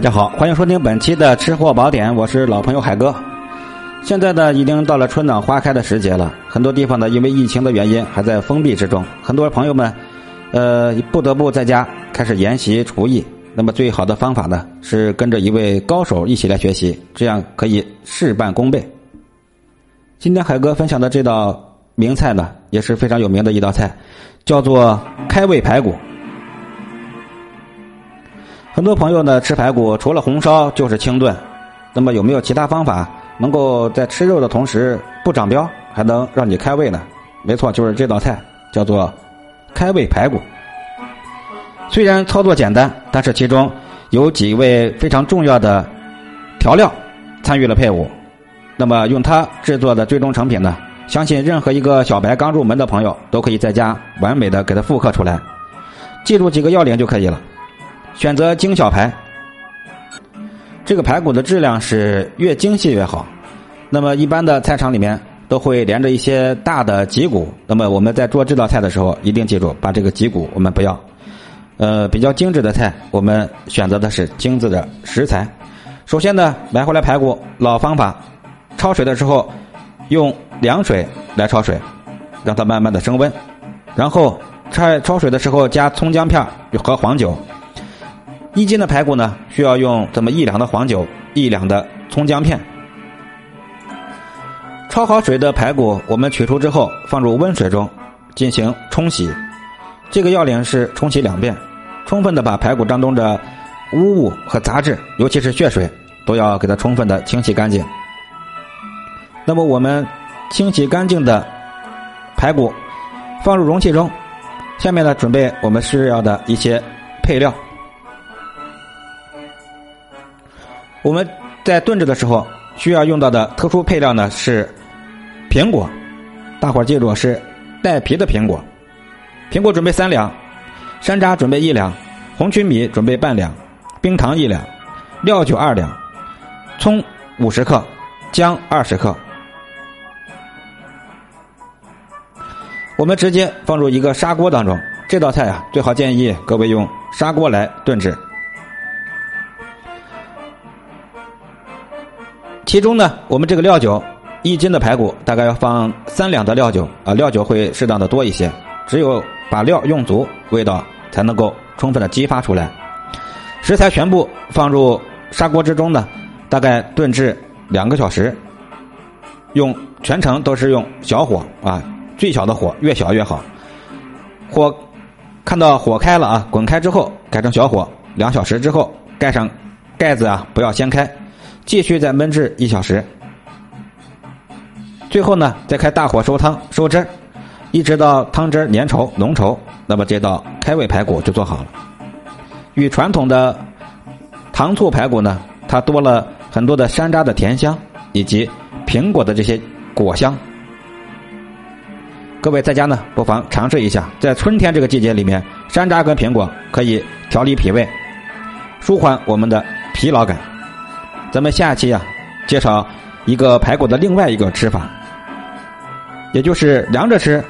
大家好，欢迎收听本期的吃货宝典，我是老朋友海哥。现在呢，已经到了春暖花开的时节了，很多地方呢，因为疫情的原因还在封闭之中，很多朋友们，呃，不得不在家开始研习厨艺。那么，最好的方法呢，是跟着一位高手一起来学习，这样可以事半功倍。今天海哥分享的这道名菜呢，也是非常有名的一道菜，叫做开胃排骨。很多朋友呢吃排骨，除了红烧就是清炖。那么有没有其他方法能够在吃肉的同时不长膘，还能让你开胃呢？没错，就是这道菜，叫做开胃排骨。虽然操作简单，但是其中有几位非常重要的调料参与了配伍。那么用它制作的最终成品呢，相信任何一个小白刚入门的朋友都可以在家完美的给它复刻出来。记住几个要领就可以了。选择精小排，这个排骨的质量是越精细越好。那么一般的菜场里面都会连着一些大的脊骨。那么我们在做这道菜的时候，一定记住把这个脊骨我们不要。呃，比较精致的菜，我们选择的是精致的食材。首先呢，买回来排骨，老方法，焯水的时候用凉水来焯水，让它慢慢的升温。然后焯焯水的时候加葱姜片和黄酒。一斤的排骨呢，需要用这么一两的黄酒，一两的葱姜片。焯好水的排骨，我们取出之后放入温水中进行冲洗。这个要领是冲洗两遍，充分的把排骨当中的污物和杂质，尤其是血水，都要给它充分的清洗干净。那么我们清洗干净的排骨放入容器中，下面呢准备我们需要的一些配料。我们在炖制的时候需要用到的特殊配料呢是苹果，大伙儿记住是带皮的苹果。苹果准备三两，山楂准备一两，红曲米准备半两，冰糖一两，料酒二两，葱五十克，姜二十克。我们直接放入一个砂锅当中。这道菜啊，最好建议各位用砂锅来炖制。其中呢，我们这个料酒，一斤的排骨大概要放三两的料酒啊，料酒会适当的多一些。只有把料用足，味道才能够充分的激发出来。食材全部放入砂锅之中呢，大概炖制两个小时。用全程都是用小火啊，最小的火越小越好。火看到火开了啊，滚开之后改成小火，两小时之后盖上盖子啊，不要掀开。继续再焖制一小时，最后呢，再开大火收汤收汁，一直到汤汁粘稠浓稠，那么这道开胃排骨就做好了。与传统的糖醋排骨呢，它多了很多的山楂的甜香以及苹果的这些果香。各位在家呢，不妨尝试一下，在春天这个季节里面，山楂跟苹果可以调理脾胃，舒缓我们的疲劳感。咱们下期啊，介绍一个排骨的另外一个吃法，也就是凉着吃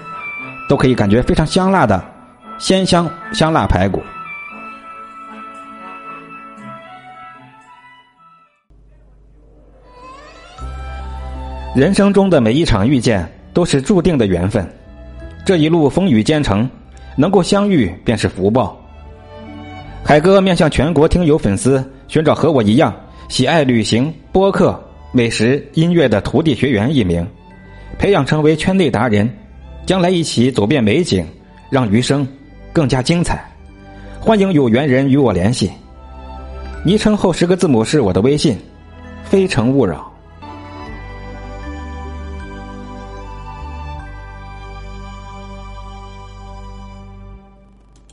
都可以感觉非常香辣的鲜香香辣排骨。人生中的每一场遇见都是注定的缘分，这一路风雨兼程，能够相遇便是福报。海哥面向全国听友粉丝寻找和我一样。喜爱旅行、播客、美食、音乐的徒弟学员一名，培养成为圈内达人，将来一起走遍美景，让余生更加精彩。欢迎有缘人与我联系，昵称后十个字母是我的微信，非诚勿扰。